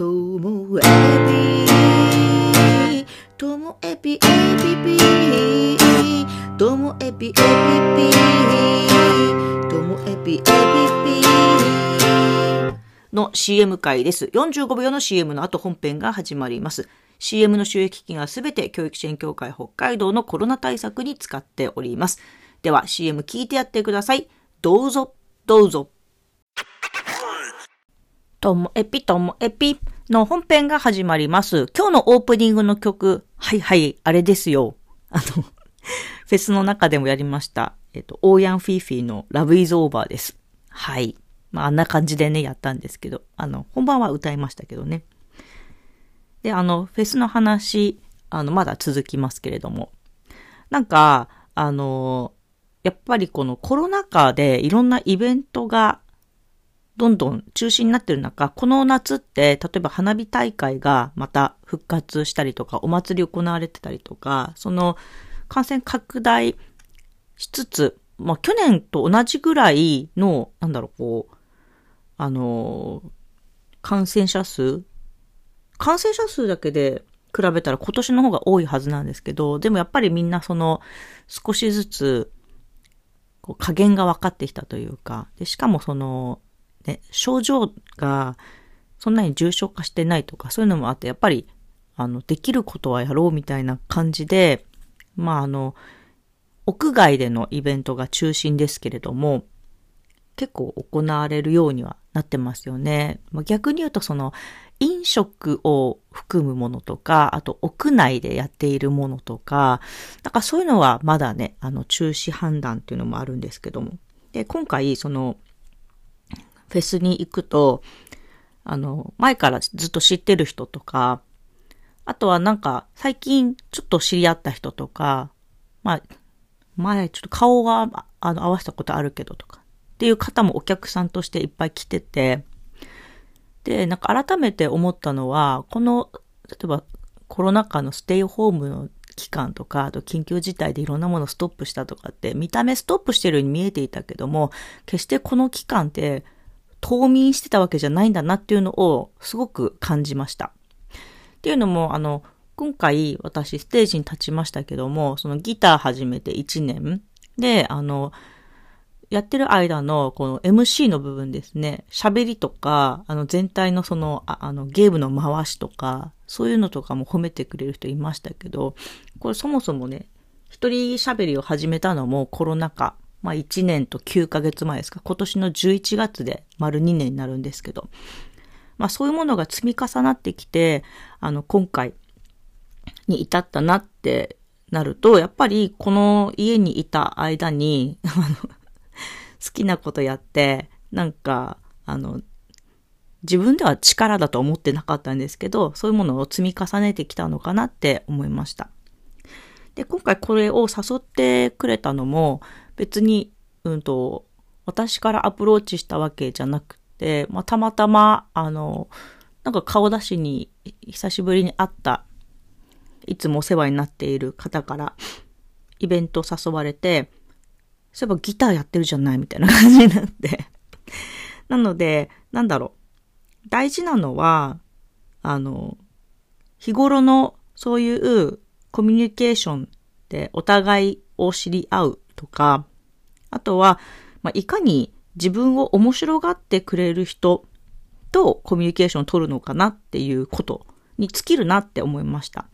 ともエビともエビエビビともエビエビビともエビエビビの CM 回です。45秒の CM の後本編が始まります。CM の収益金はすべて教育支援協会北海道のコロナ対策に使っております。では CM 聞いてやってください。どうぞ、どうぞ。ともエピともエピの本編が始まります。今日のオープニングの曲、はいはい、あれですよ。あの、フェスの中でもやりました。えっと、オーヤンフィーフィーのラブイズオーバーです。はい。まあ、あんな感じでね、やったんですけど、あの、本番は歌いましたけどね。で、あの、フェスの話、あの、まだ続きますけれども。なんか、あの、やっぱりこのコロナ禍でいろんなイベントがどんどん中止になってる中、この夏って、例えば花火大会がまた復活したりとか、お祭り行われてたりとか、その感染拡大しつつ、まあ去年と同じぐらいの、なんだろう、こう、あの、感染者数？感染者数だけで比べたら今年の方が多いはずなんですけど、でもやっぱりみんなその少しずつこう加減が分かってきたというか、でしかもその、ね、症状がそんなに重症化してないとか、そういうのもあって、やっぱり、あの、できることはやろうみたいな感じで、まああの、屋外でのイベントが中心ですけれども、結構行われるようにはなってますよね。まあ、逆に言うとその飲食を含むものとか、あと屋内でやっているものとか、なんかそういうのはまだね、あの中止判断っていうのもあるんですけども。で、今回そのフェスに行くと、あの、前からずっと知ってる人とか、あとはなんか最近ちょっと知り合った人とか、まあ、前ちょっと顔があの合わせたことあるけどとか、っていう方もお客さんとしていっぱい来てて、で、なんか改めて思ったのは、この、例えばコロナ禍のステイホームの期間とか、あと緊急事態でいろんなものストップしたとかって、見た目ストップしてるように見えていたけども、決してこの期間って冬眠してたわけじゃないんだなっていうのをすごく感じました。っていうのも、あの、今回私ステージに立ちましたけども、そのギター始めて1年で、あの、やってる間のこの MC の部分ですね、喋りとか、あの全体のその、ああのゲームの回しとか、そういうのとかも褒めてくれる人いましたけど、これそもそもね、一人喋りを始めたのもコロナ禍、まあ1年と9ヶ月前ですか、今年の11月で丸2年になるんですけど、まあそういうものが積み重なってきて、あの今回に至ったなってなると、やっぱりこの家にいた間に、好きなことやって、なんか、あの、自分では力だと思ってなかったんですけど、そういうものを積み重ねてきたのかなって思いました。で、今回これを誘ってくれたのも、別に、うんと、私からアプローチしたわけじゃなくて、まあ、たまたま、あの、なんか顔出しに久しぶりに会った、いつもお世話になっている方から、イベント誘われて、そういえばギターやってるじゃないみたいな感じになって。なので、なんだろう。大事なのは、あの、日頃のそういうコミュニケーションでお互いを知り合うとか、あとは、まあ、いかに自分を面白がってくれる人とコミュニケーションを取るのかなっていうことに尽きるなって思いました。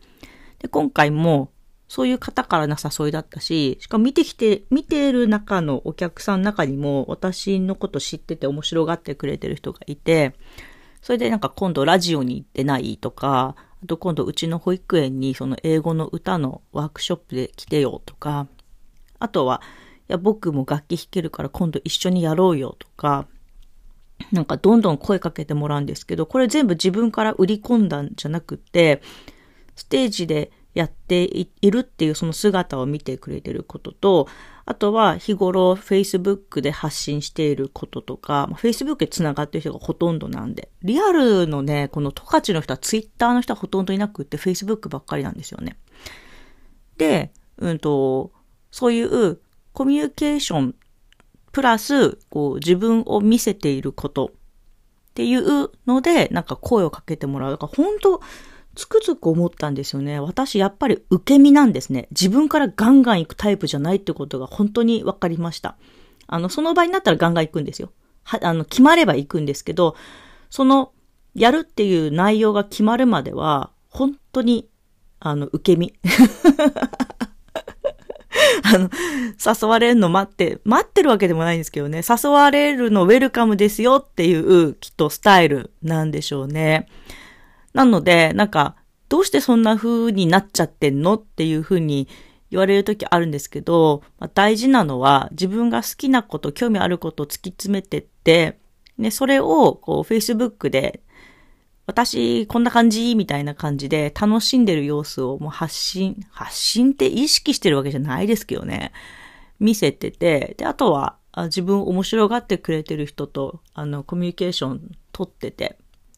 で、今回もそういう方からの誘いだったし、しかも見てきて、見てる中のお客さんの中にも私のこと知ってて面白がってくれてる人がいて、それでなんか今度ラジオに行ってないとか、あと今度うちの保育園にその英語の歌のワークショップで来てよとか、あとは、いや僕も楽器弾けるから今度一緒にやろうよとか、なんかどんどん声かけてもらうんですけど、これ全部自分から売り込んだんじゃなくて、ステージでやっているっていうその姿を見てくれてることと、あとは日頃 Facebook で発信していることとか、Facebook で繋がってる人がほとんどなんで、リアルのね、この十勝の人は Twitter の人はほとんどいなくって Facebook ばっかりなんですよね。で、うんと、そういうコミュニケーションプラス、こう自分を見せていることっていうので、なんか声をかけてもらう。だから本当つくづく思ったんですよね。私やっぱり受け身なんですね。自分からガンガン行くタイプじゃないってことが本当に分かりました。あの、その場になったらガンガン行くんですよ。は、あの、決まれば行くんですけど、その、やるっていう内容が決まるまでは、本当に、あの、受け身。あの、誘われるの待って、待ってるわけでもないんですけどね、誘われるのウェルカムですよっていう、きっとスタイルなんでしょうね。なので、なんか、どうしてそんな風になっちゃってんのっていう風に言われる時あるんですけど、まあ、大事なのは自分が好きなこと、興味あることを突き詰めてって、ね、それをこう Facebook で私こんな感じみたいな感じで楽しんでる様子をもう発信、発信って意識してるわけじゃないですけどね。見せてて、で、あとは自分面白がってくれてる人とあのコミュニケーション取ってて、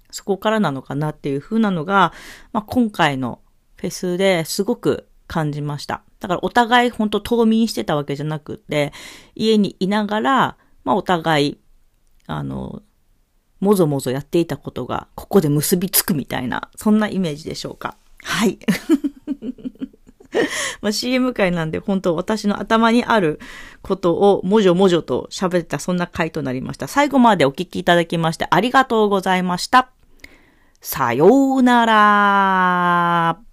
そこからなのかなっていう風なのが、まあ、今回のフェスですごく感じました。だからお互い本当冬眠してたわけじゃなくて、家にいながら、まあお互い、あの、もぞもぞやっていたことが、ここで結びつくみたいな、そんなイメージでしょうか。はい。まあ、CM 会なんで本当私の頭にあることをもじょもじょと喋ったそんな回となりました。最後までお聞きいただきましてありがとうございました。さようなら。